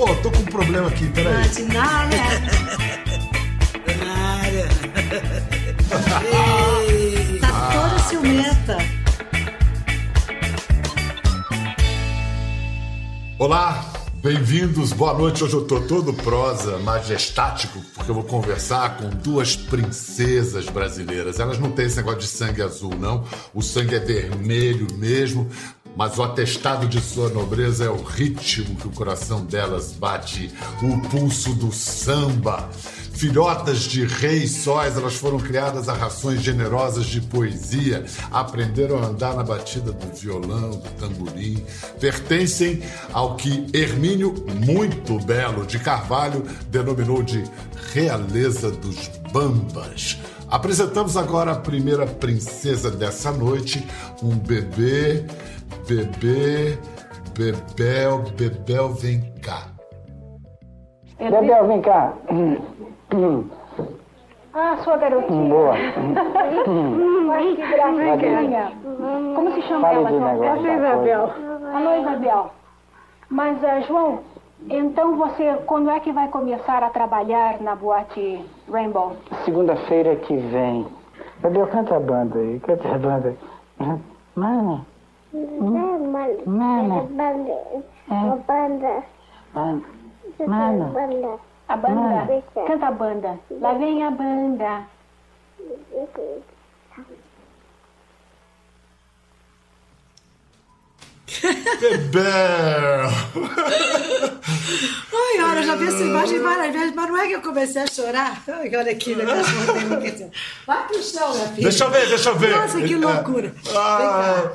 Pô, tô com um problema aqui, peraí. Ah, de nada. Nada. Tá toda ciumenta. Olá, bem-vindos, boa noite. Hoje eu tô todo prosa, majestático, porque eu vou conversar com duas princesas brasileiras. Elas não têm esse negócio de sangue azul, não. O sangue é vermelho mesmo, mas o atestado de sua nobreza é o ritmo que o coração delas bate, o pulso do samba. Filhotas de reis sóis, elas foram criadas a rações generosas de poesia, aprenderam a andar na batida do violão, do tamborim. Pertencem ao que Hermínio, muito belo, de Carvalho, denominou de realeza dos bambas. Apresentamos agora a primeira princesa dessa noite, um bebê, bebê, Bebel, Bebel, vem cá. Bebel, vem cá. Ah, sua garotinha. Boa. Ai, que gracinha. Como se chama Fale ela? João? Essa é Isabel. Alô, Isabel. Mas, ah, João, então você, quando é que vai começar a trabalhar na boate Rainbow? Segunda-feira que vem. Bebel, canta a banda aí. Canta a banda. Mano. Mano. Mano. Mano. A banda? Canta a banda. Lá vem a banda. Bebel! Ai, olha, eu já vi essa imagem várias vezes, mas não é que eu comecei a chorar. Ai, olha aqui, meu cachorro. Vai pro chão, minha filha. Deixa eu ver, deixa eu ver. Nossa, que loucura. Ah,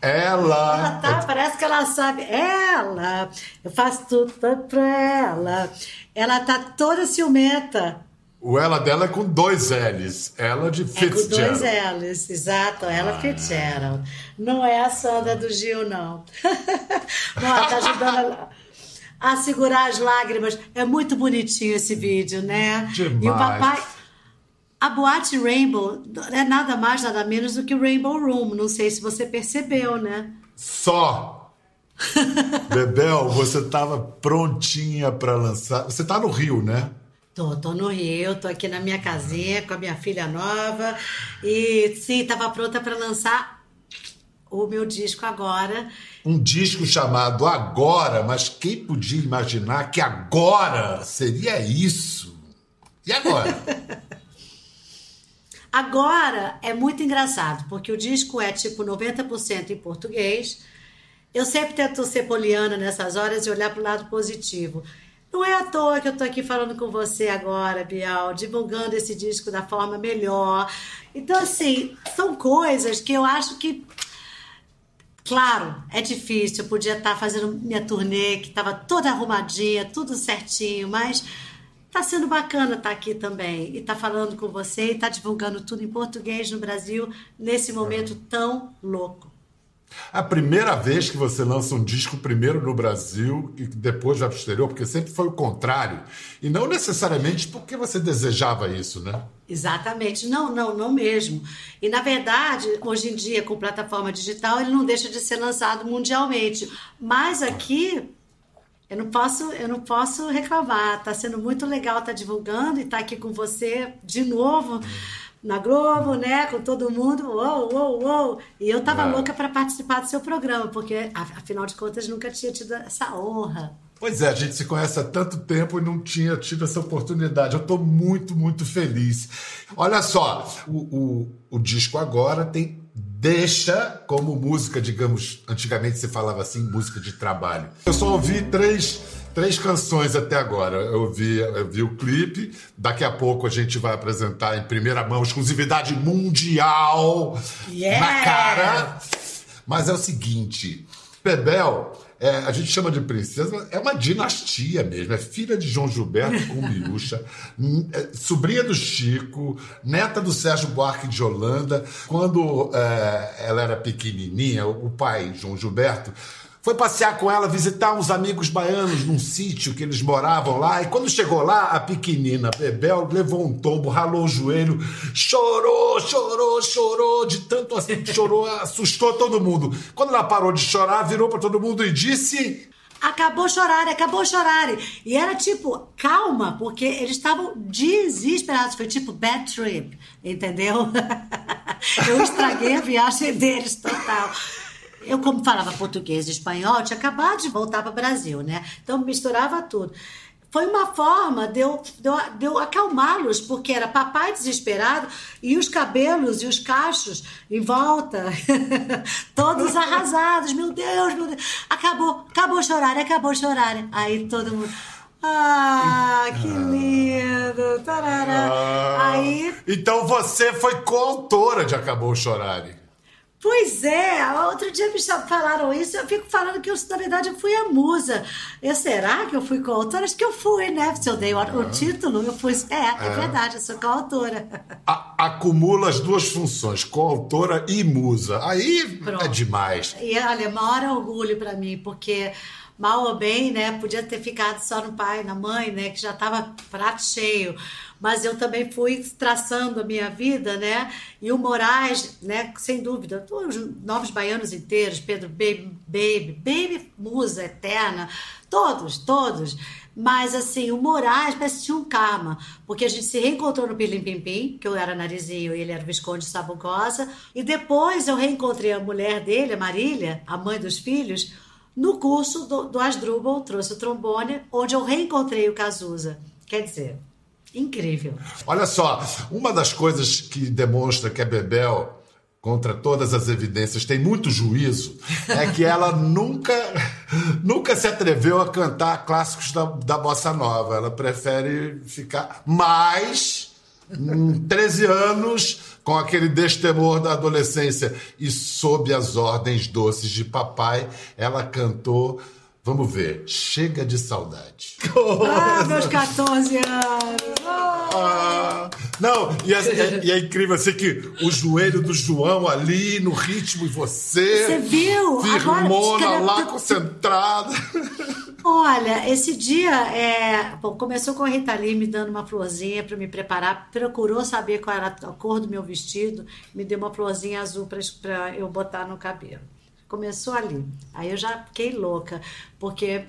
Ela. Ela tá, parece que ela sabe. Ela, eu faço tudo pra ela. Ela tá toda ciumenta. O ela dela é com dois L's. Ela de É com Fitzgerald. dois L's, exato. Ela Fitzgerald. Não é a Sandra do Gil, não. não ela tá ajudando a, a segurar as lágrimas. É muito bonitinho esse vídeo, né? E o Demais. papai. A boate Rainbow é nada mais, nada menos do que o Rainbow Room. Não sei se você percebeu, né? Só. Bebel, você tava prontinha pra lançar. Você tá no Rio, né? Tô, tô no Rio, tô aqui na minha casinha com a minha filha nova e sim, tava pronta para lançar o meu disco agora. Um disco chamado Agora, mas quem podia imaginar que agora seria isso? E agora? Agora é muito engraçado, porque o disco é tipo 90% em português. Eu sempre tento ser poliana nessas horas e olhar para o lado positivo. Não é à toa que eu tô aqui falando com você agora, Bial, divulgando esse disco da forma melhor. Então, assim, são coisas que eu acho que Claro, é difícil. Eu podia estar fazendo minha turnê, que estava toda arrumadinha, tudo certinho, mas tá sendo bacana estar aqui também. E tá falando com você e tá divulgando tudo em português no Brasil nesse momento tão louco. A primeira vez que você lança um disco primeiro no Brasil e depois vai pro exterior, porque sempre foi o contrário. E não necessariamente porque você desejava isso, né? Exatamente. Não, não, não mesmo. E na verdade, hoje em dia, com plataforma digital, ele não deixa de ser lançado mundialmente. Mas aqui eu não posso, eu não posso reclamar. Tá sendo muito legal estar divulgando e estar aqui com você de novo na Globo, né? Com todo mundo. Uou, uou, uou. E eu tava Ah. louca para participar do seu programa, porque afinal de contas nunca tinha tido essa honra. Pois é, a gente se conhece há tanto tempo e não tinha tido essa oportunidade. Eu estou muito, muito feliz. Olha só, o, o, o disco agora tem deixa como música, digamos, antigamente se falava assim, música de trabalho. Eu só ouvi três, três canções até agora. Eu vi, eu vi o clipe, daqui a pouco a gente vai apresentar em primeira mão, exclusividade mundial Yeah! na cara. Mas é o seguinte, Bebel, é, a gente chama de princesa, é uma dinastia mesmo. É filha de João Gilberto com Miúcha, é, sobrinha do Chico, neta do Sérgio Buarque de Holanda. Quando é, ela era pequenininha, o pai, João Gilberto, foi passear com ela, visitar uns amigos baianos num sítio que eles moravam lá. E quando chegou lá, a pequenina Bebel levou um tombo, ralou o joelho, chorou, chorou, chorou, de tanto assim, chorou, assustou todo mundo. Quando ela parou de chorar, virou para todo mundo e disse: acabou chorar, acabou chorar. E era tipo, calma, porque eles estavam desesperados. Foi tipo bad trip, entendeu? Eu estraguei a viagem deles total. Eu, como falava português e espanhol, tinha acabado de voltar para o Brasil, né? Então misturava tudo foi uma forma de eu, de eu, de eu acalmá-los, porque era papai desesperado e os cabelos e os cachos em volta, todos arrasados. Meu Deus, meu Deus. Acabou, acabou chorar, acabou chorar. Aí todo mundo. Ah, que lindo! Tarará. Ah, Aí Então você foi coautora de Acabou Chorare. Pois é, outro dia me falaram isso, eu fico falando que eu, na verdade, eu fui a musa. Eu, será que eu fui coautora? Acho que eu fui, né? Se eu dei o, o título, eu fui. É, é verdade, eu sou coautora. A- acumula as duas funções, coautora e musa. Aí Pronto. é demais. E olha, maior orgulho para mim, porque mal ou bem, né, podia ter ficado só no pai, na mãe, né, que já estava prato cheio. Mas eu também fui traçando a minha vida, né? E o Moraes, né, sem dúvida, todos os novos baianos inteiros, Pedro Baby, Baby, Baby Musa Eterna, todos, todos. Mas assim, o Moraes parece que tinha um karma, porque a gente se reencontrou no Pirlim Pim Pim, que eu era narizinho e ele era o Visconde de Sabugosa, e depois eu reencontrei a mulher dele, a Marília, a mãe dos filhos, no curso do, do Asdrubal, trouxe o trombone, onde eu reencontrei o Cazuza. Quer dizer, incrível. Olha só, uma das coisas que demonstra que a Bebel, contra todas as evidências, tem muito juízo, é que ela nunca, nunca se atreveu a cantar clássicos da, da bossa nova. Ela prefere ficar mais. Em 13 anos, com aquele destemor da adolescência. E sob as ordens doces de papai, ela cantou, vamos ver, Chega de Saudade. Ah, meus 14 anos! Ah. Não, e é, e é incrível assim que o joelho do João ali no ritmo e você. Você viu? Firmona Agora, lá, concentrada. Olha, esse dia é, bom, começou com a Rita Lee me dando uma florzinha para me preparar, procurou saber qual era a cor do meu vestido, me deu uma florzinha azul para eu botar no cabelo. Começou ali. Aí eu já fiquei louca, porque,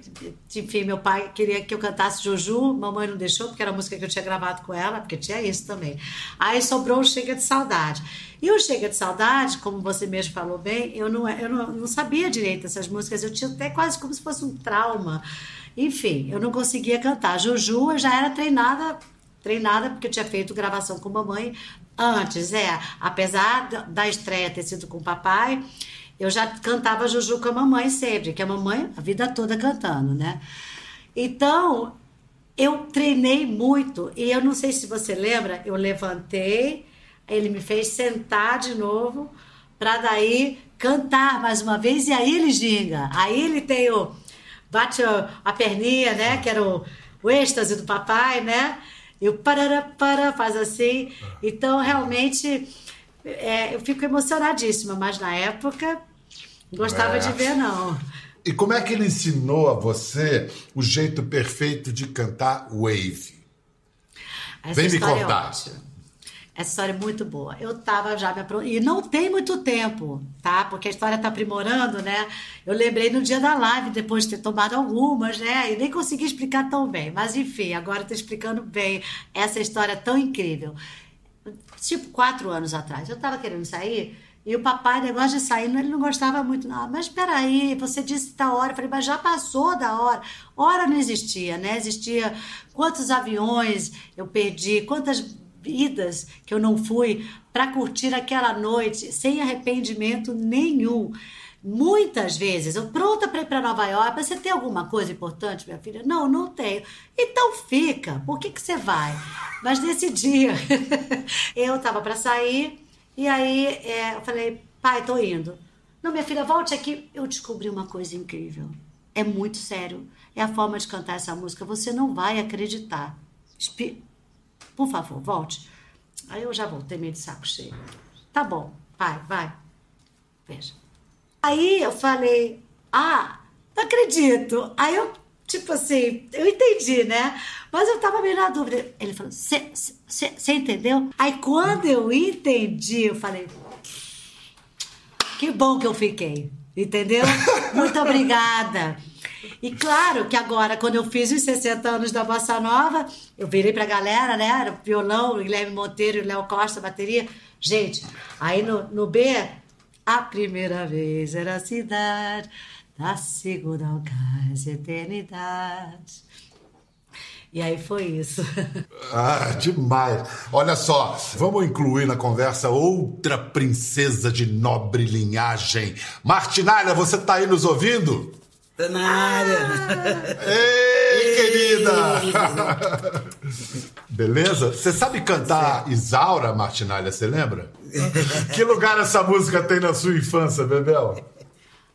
enfim, meu pai queria que eu cantasse Juju, mamãe não deixou, porque era a música que eu tinha gravado com ela, porque tinha isso também. Aí sobrou o Chega de Saudade. E o Chega de Saudade, como você mesmo falou bem, eu não, eu não, não sabia direito essas músicas, eu tinha até quase como se fosse um trauma. Enfim, eu não conseguia cantar. Juju eu já era treinada treinada porque eu tinha feito gravação com mamãe antes, é. Apesar da- estreia ter sido com papai, eu já cantava Juju com a mamãe sempre, que a mamãe a vida toda cantando, né? Então, eu treinei muito e eu não sei se você lembra, eu levantei, ele me fez sentar de novo para daí cantar mais uma vez e aí ele ginga. Aí ele tem o bate a, perninha, né, que era o, o êxtase do papai, né? E o parará, para faz assim. Então, realmente, é, eu fico emocionadíssima, mas na época gostava É. de ver, não. E como é que ele ensinou a você o jeito perfeito de cantar wave? Essa Vem me história contar. É. Essa história é muito boa. Eu tava já me apro... E não tem muito tempo, tá? Porque a história tá aprimorando, né? Eu lembrei no dia da live, depois de ter tomado algumas, né? E nem consegui explicar tão bem. Mas enfim, agora eu tô explicando bem essa história tão incrível. Tipo, quatro anos atrás, eu tava querendo sair. E o papai, negócio de sair, ele não gostava muito, não. Mas peraí, você disse tal hora. Eu falei, mas já passou da hora. Hora não existia, né? Existia quantos aviões eu perdi, quantas idas que eu não fui para curtir aquela noite sem arrependimento nenhum. Muitas vezes, eu pronta para ir para Nova York, você tem alguma coisa importante, minha filha? Não, não tenho. Então fica, por que, que você vai? Mas nesse dia, eu estava para sair e aí é, eu falei, pai, tô indo. Não, minha filha, volte aqui. Eu descobri uma coisa incrível. É muito sério. É a forma de cantar essa música. Você não vai acreditar. Por favor, volte. Aí eu já voltei meio de saco cheio. Tá bom, pai, vai. Veja. Aí eu falei, ah, não acredito. Aí eu, tipo assim, eu entendi, né? Mas eu tava meio na dúvida. Ele falou, você entendeu? Aí quando eu entendi, eu falei, que bom que eu fiquei, entendeu? Muito obrigada. E claro que agora, quando eu fiz os 60 anos da Bossa Nova, eu virei pra galera, né? Era violão, Guilherme Monteiro e Léo Costa, bateria. Gente, aí no, no B, a primeira vez era a cidade, da segunda cais, eternidade. E aí foi isso. Ah, demais. Olha só, vamos incluir na conversa outra princesa de nobre linhagem. Martinalha, você tá aí nos ouvindo? Tô na área. Ei, querida! Beleza? Você sabe cantar Isaura, Martinalha, você lembra? que lugar essa música tem na sua infância, Bebel?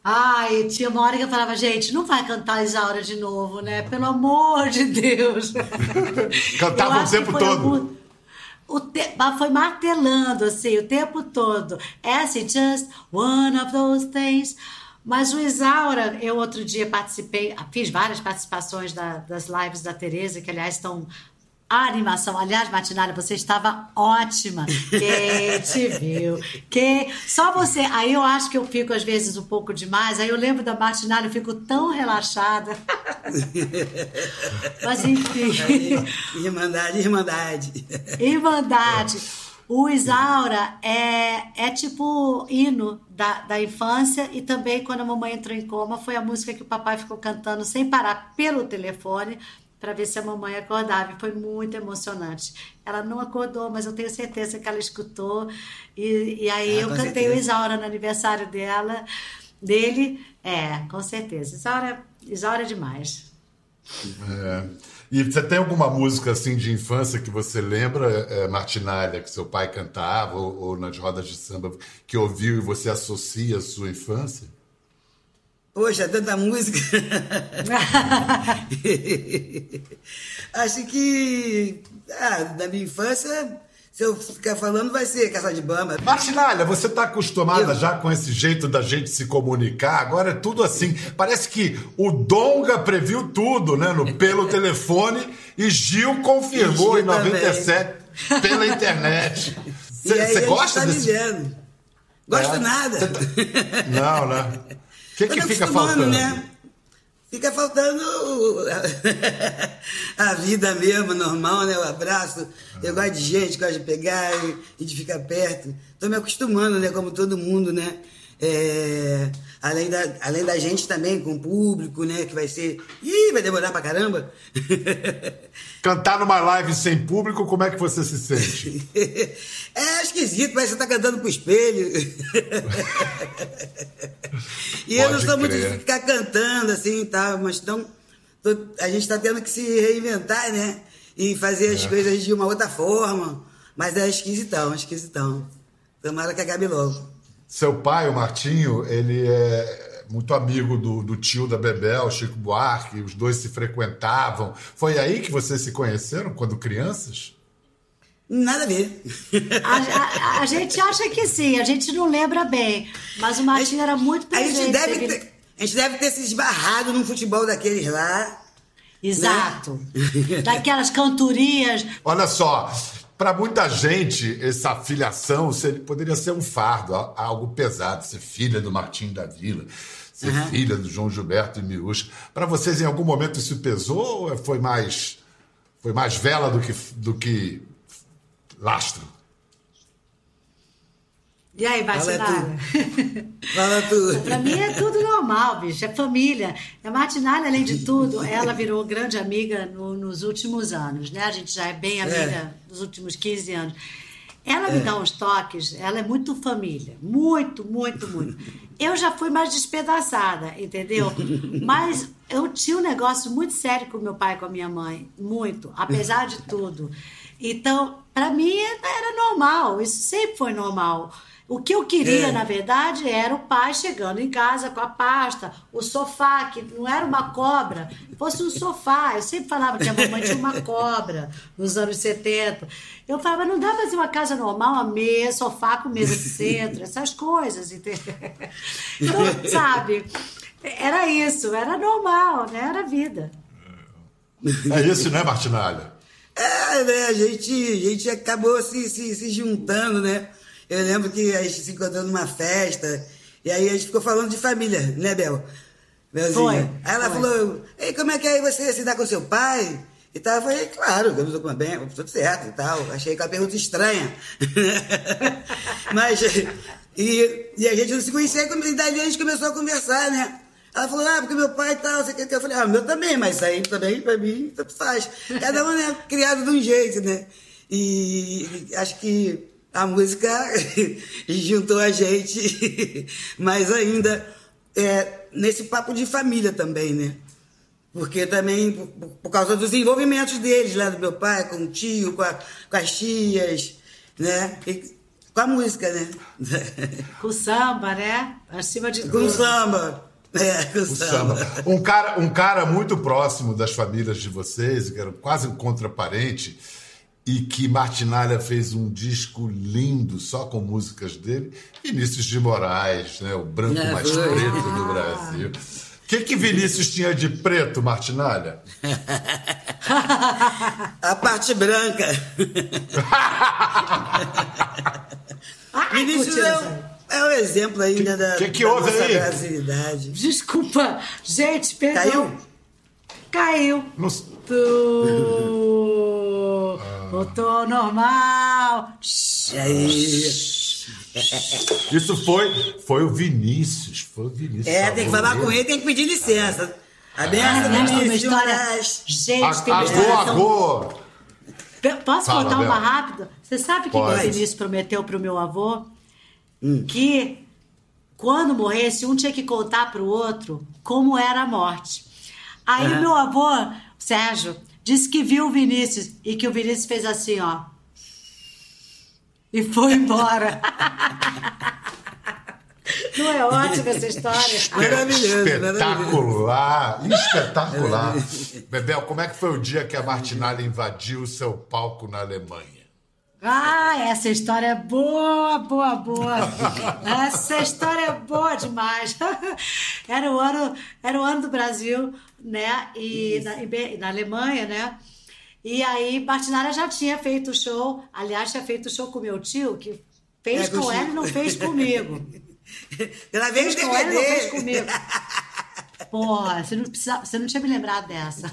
Ai, tinha uma hora que eu falava, gente, não vai cantar Isaura de novo, né? Pelo amor de Deus. Cantava o tempo todo. algum- O te... Foi martelando, assim, o tempo todo. Acid just one of those things. Mas o Isaura, eu outro dia participei, fiz várias participações da- das lives da Tereza, que aliás estão. A animação, aliás, Matinalha, você estava ótima. Quem te viu? Quem... Só você. Aí eu acho que eu fico, às vezes, um pouco demais. Aí eu lembro da Matinalha, eu fico tão relaxada. Mas enfim. Irmandade, irmandade. Irmandade. O Isaura é, é tipo hino da, da infância e também quando a mamãe entrou em coma foi a música que o papai ficou cantando sem parar pelo telefone para ver se a mamãe acordava e foi muito emocionante. Ela não acordou, mas eu tenho certeza que ela escutou e, e aí Ah, eu cantei certeza. o Isaura no aniversário dela, dele. É, com certeza. Isaura, Isaura é demais. É. E você tem alguma música assim de infância que você lembra, é, Martinalha, que seu pai cantava, ou, ou nas rodas de samba, que ouviu e você associa a sua infância? Poxa, tanta música. Acho que ah, da minha infância, se eu ficar falando, vai ser Caça de Bamba. Martinalha, você está acostumada Eu- já com esse jeito da gente se comunicar? Agora é tudo assim. Parece que o Donga previu tudo, né? No, pelo telefone e Gil confirmou E em Gil também. 97 pela internet. Você gosta tá desse? vivendo. Gosto É? nada. Tá- Não, né? O que, que me fica faltando? Né? Fica faltando a vida mesmo, normal, né? O abraço. Eu gosto de gente, gosto de pegar e, de ficar perto. Tô me acostumando, né? Como todo mundo, né? É, além, da, além da gente também, com o público, né? Que vai ser. Ih, vai demorar pra caramba. Cantar numa live sem público, como é que você se sente? É esquisito, que você tá cantando pro espelho. e eu não Pode sou muito de crer. ficar cantando assim e tal, mas então a gente tá tendo que se reinventar, né? E fazer É. as coisas de uma outra forma. Mas é esquisitão, esquisitão. Tomara que acabe logo. Seu pai, o Martinho, ele é muito amigo do, do tio da Bebel, Chico Buarque, os dois se frequentavam. Foi aí que vocês se conheceram, quando crianças? Nada a ver. A, a- a gente acha que sim, a gente não lembra bem. Mas o Martinho era muito A presente. gente, deve teve- ter, a gente deve ter se esbarrado num futebol daqueles lá. Exato. Daquelas cantorias. Olha só, para muita gente, essa filiação poderia ser um fardo, algo pesado, ser filha do Martinho da Vila, ser filha do João Gilberto e Miúcha. Para vocês, em algum momento, isso pesou ou foi mais, foi mais vela do que, do que lastro? E aí, vai Fala Sinara? Fala tu. Pra mim é tudo normal, bicho. É família. A Martinalha, além de tudo, ela virou grande amiga no- nos últimos anos, né? A gente já é bem amiga nos últimos 15 anos. Ela me dá uns toques, ela é muito família. Muito, muito, muito. Eu já fui mais despedaçada, entendeu? Mas eu tinha um negócio muito sério com meu pai e com a minha mãe. Muito, apesar de tudo. Então, pra mim era normal, isso sempre foi normal. O que eu queria, É. na verdade, era o pai chegando em casa com a pasta, o sofá, que não era uma cobra, fosse um sofá. Eu sempre falava que a mamãe tinha uma cobra nos anos 70. Eu falava, não dá pra fazer uma casa normal, uma mesa, sofá com mesa de centro, essas coisas, entendeu? Então, sabe, era isso, era normal, né? Era vida. É isso, né, Martinalha? É, né? A gente, a gente acabou se, se, se juntando, né? Eu lembro que a gente se encontrou numa festa, e aí a gente ficou falando de família, né, Bel? Belzinha. Foi, Aí ela foi. falou, Ei, como é que é você se dá com seu pai? E tal, eu falei, claro, eu com bem, tudo certo e tal. Achei que a pergunta estranha. Mas, e, e a gente não se conhecia, e daí a gente começou a conversar, né? Ela falou, ah, porque meu pai e tal, você quer que eu falei, ah, meu também, mas isso aí também, pra mim, tanto faz. Cada um é criado de um jeito, né? E acho que a música juntou a gente, mas ainda é, nesse papo de família também, né? Porque também, por, por causa dos envolvimentos deles, lá do meu pai, com o tio, com, a- com as tias, né? E com a música, né? Com samba, né? Acima de com tudo. o samba. É, com o O samba. samba. Um cara, um cara muito próximo das famílias de vocês, que era quase um contraparente, e que Martinalha fez um disco lindo só com músicas dele, Vinícius de Moraes, né? o branco É, mais foi. preto do Brasil. O que, que Vinícius tinha de preto, Martinalha? A parte branca. Vinícius é, aí. um- é um exemplo ainda da, que que da houve nossa aí? brasilidade. Desculpa, gente, perdão. Caiu? Caiu. Não- Tu... Voltou normal. E aí? Isso foi, foi o Vinícius. Foi o Vinícius. É, tem que falar com ele, tem que pedir licença. A Ah, benção mas tem uma Vinícius. Gente, tem uma Agô. Pe- Posso Fala, contar uma rápida? Você sabe o que, o. Vinícius prometeu pro meu avô? Hum. Que quando morresse, um tinha que contar pro outro como era a morte. Aí meu avô, Sérgio, disse que viu o Vinícius e que o Vinícius fez assim, ó. E foi embora. Não é ótima essa história? Maravilhoso, Espetacular, espetacular. Bebel, como é que foi o dia que a Martinalha invadiu o seu palco na Alemanha? Ah, essa história é boa, boa, boa. Essa história é boa demais. Era o ano, era o ano do Brasil, né? E na, na Alemanha, né? E aí, Martinara já tinha feito show. Aliás, tinha feito show com meu tio, que fez É, com o ela Chico. e não fez comigo. Ela veio Fez com ela e não fez comigo. Porra, você não, precisa, você não tinha me lembrado dessa.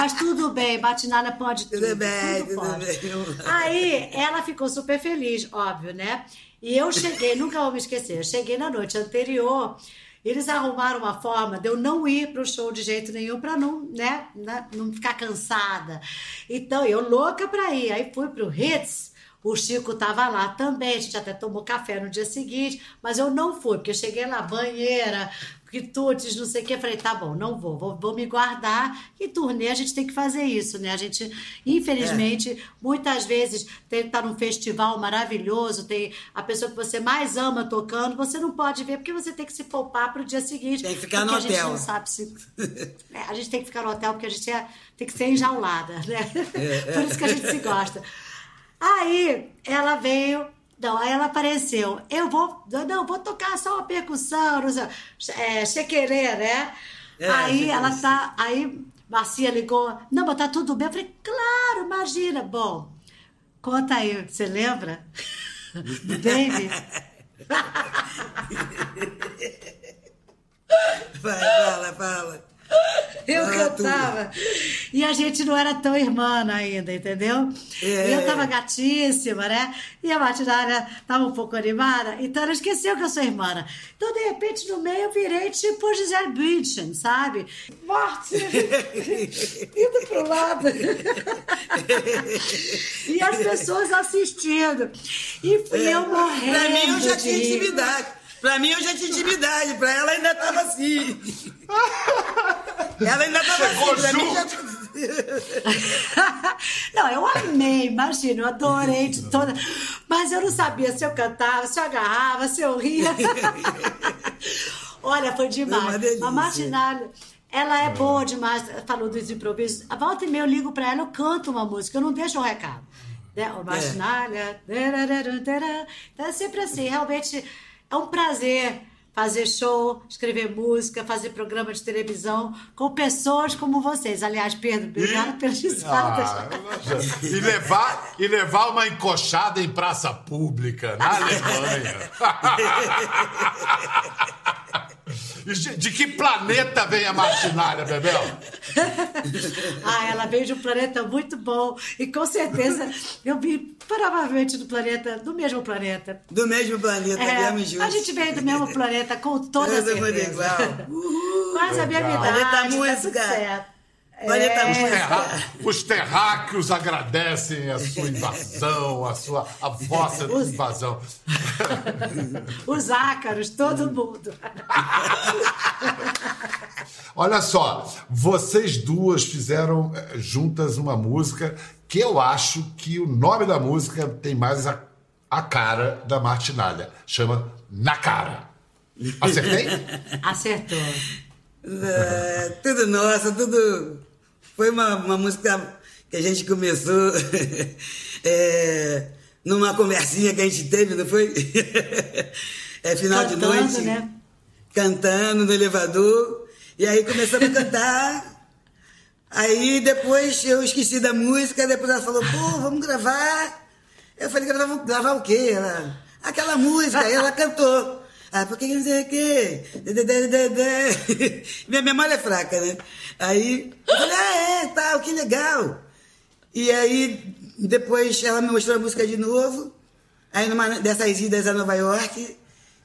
Mas tudo bem, Batinalha pode tudo. Tudo bem, tudo pode. bem. Aí ela ficou super feliz, óbvio, né? E eu cheguei, nunca vou me esquecer, eu cheguei na noite anterior. Eles arrumaram uma forma de eu não ir pro show de jeito nenhum para não, né, né, não ficar cansada. Então, eu louca para ir. Aí fui pro Hits, o Chico tava lá também, a gente até tomou café no dia seguinte, mas eu não fui, porque eu cheguei lá, banheira, quitutes, não sei o que, falei, tá bom, não vou, vou, vou me guardar. E turnê a gente tem que fazer isso, né? A gente, infelizmente, muitas vezes tem que estar num festival maravilhoso, tem a pessoa que você mais ama tocando, você não pode ver, porque você tem que se poupar pro dia seguinte. Tem que ficar no a gente hotel. não sabe se. É, a gente tem que ficar no hotel porque a gente é- tem que ser enjaulada, né? Por isso que a gente se gosta. Aí ela veio. Não, aí ela apareceu. Eu vou. Não, vou tocar só uma percussão, não sei, é, chequerê, né? É, aí ela tá. Aí Marcia ligou. Não, mas tá tudo bem. Eu falei, claro, imagina. Bom, conta aí, você lembra? Do Baby? Vai, fala, fala. Eu tudo. cantava. E a gente não era tão irmã ainda, entendeu? É. E eu tava gatíssima, né? E a Martinara tava um pouco animada, então ela esqueceu que eu sou irmã. Então, de repente, no meio, eu virei tipo Gisele Bündchen, sabe? Morte! Indo pro lado. e as pessoas assistindo. E fui eu morrendo. Pra mim eu já tinha intimidade. Pra mim eu já tinha intimidade. Pra ela ainda tava assim. Ela ainda tava Chegou assim. Mim já... não, eu amei, imagina, eu adorei de toda. Mas eu não sabia se eu cantava, se eu agarrava, se eu ria. Olha, foi demais. A Martinalha, ela é boa demais, falou dos improvisos. A volta e meia eu ligo pra ela, eu canto uma música, eu não deixo um recado. Né? O Martinalha. Então é sempre assim, realmente é um prazer fazer show, escrever música, fazer programa de televisão com pessoas como vocês. Aliás, Pedro, obrigada pelas risadas. Ah, e, levar, e levar uma encoxada em praça pública na Alemanha. De, de que planeta vem a martinália, Bebel? ah, ela veio de um planeta muito bom. E com certeza eu vim provavelmente do planeta, do mesmo planeta. Do mesmo planeta, é, mesmo juntos. A gente veio do mesmo planeta com toda Todo certeza. mundo igual. Uhul. Quase a mesma Legal. idade. Planeta tá tudo música. certo. Planeta É. Os, terra- os terráqueos agradecem a sua invasão, a sua a vossa invasão. Os ácaros, todo mundo. Olha só, vocês duas fizeram eh, juntas uma música que eu acho que o nome da música tem mais a, a cara da Martinalha. Chama Na Cara. Acertei? Acertou. É, tudo nosso, tudo. Foi uma, uma música que a gente começou é, numa conversinha que a gente teve, não foi? É final de Cantando, noite. né? Cantando no elevador. E aí começamos a cantar. Aí depois eu esqueci da música, depois ela falou, pô, vamos gravar. Eu falei, gravar, gravar o quê? Ela, aquela música, aí ela cantou. Ah, porque não sei o quê. Minha memória é fraca, né? Aí eu falei, ah, é, tal, que legal. E aí depois ela me mostrou a música de novo. Aí numa dessas idas a Nova York,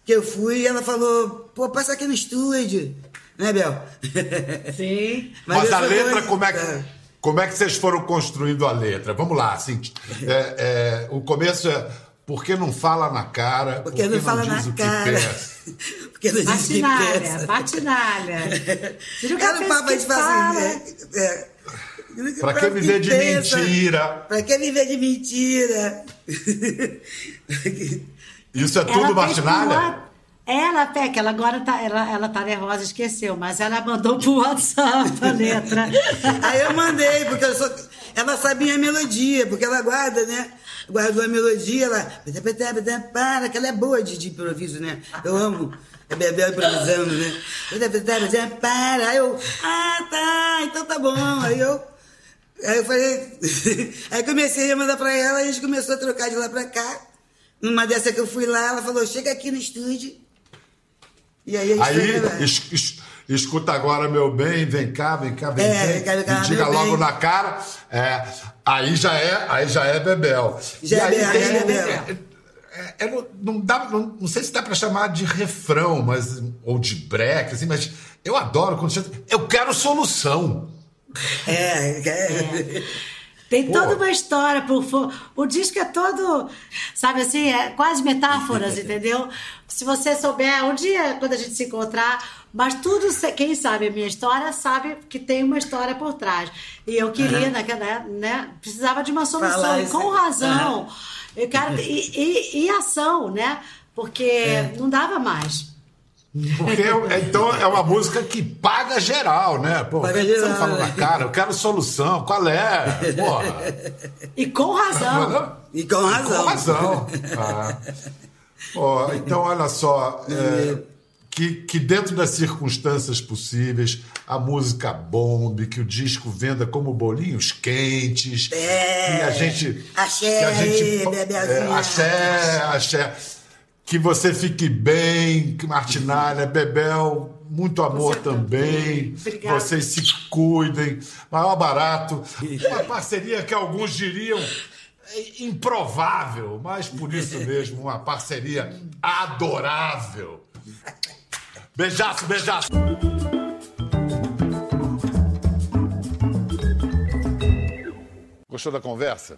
que eu fui, ela falou, pô, passa aqui no estúdio. Né, Bel? Sim. Mas, eu a letra, como é, que, como é que vocês foram construindo a letra? Vamos lá, assim, é, é, o começo é por que não fala na cara? Porque não fala diz na cara. Porque não diz o que Batinalha, pensa. batinalha. Você nunca Era um papo fala. assim, é, Pra que viver de mentira? Pra que viver de mentira? Isso é tudo Ela Ela, que ela agora tá, ela, ela tá nervosa, esqueceu, mas ela mandou pro WhatsApp a letra. Aí eu mandei, porque eu sou, ela sabia a melodia, porque ela guarda, né? Guardou a melodia, ela. Para, que ela é boa de, de improviso, né? Eu amo a Bebel improvisando, né? Para, aí eu. Ah, tá, então tá bom. Aí eu. Aí eu falei. Aí comecei a mandar pra ela, a gente começou a trocar de lá pra cá. Numa dessa que eu fui lá, ela falou: chega aqui no estúdio. E aí a gente Aí, gravar. es- es- escuta agora, meu bem, vem cá, vem cá, vem, É, vem, cá, vem cá, e diga logo bem. na cara. É, aí já é, aí já é Bebel. Já E é aí Bebel, tem- é Bebel. é- é- é, não, não dá, não, não sei se dá pra chamar de refrão, mas ou de break, assim, mas eu adoro quando chega. Eu quero solução. É, é. Tem Pô. toda uma história por fo- O disco é todo, sabe assim, é quase metáforas, entendeu? Se você souber, um dia, quando a gente se encontrar, mas tudo, quem sabe a minha história, sabe que tem uma história por trás. E eu queria, naquela, né, precisava de uma solução, com razão. Eu quero, e, e, e ação, né? Porque É. não dava mais. Porque é- então é uma música que paga geral, né? Pô, Paga Você não geral, fala né? na cara, eu quero solução, qual é? Porra. E com razão. E com razão. Com razão. Ah. Ó, então, olha só. é, que, que dentro das circunstâncias possíveis a música bombe, que o disco venda como bolinhos quentes, É. que a gente. Axé, que a gente é, axé, axé. Que você fique bem, que Martinalha, Bebel, muito amor Você também. também. Obrigada. Vocês se cuidem. Maior barato. Uma parceria que alguns diriam improvável, mas por isso mesmo, uma parceria adorável. Beijaço, beijaço. Gostou da conversa?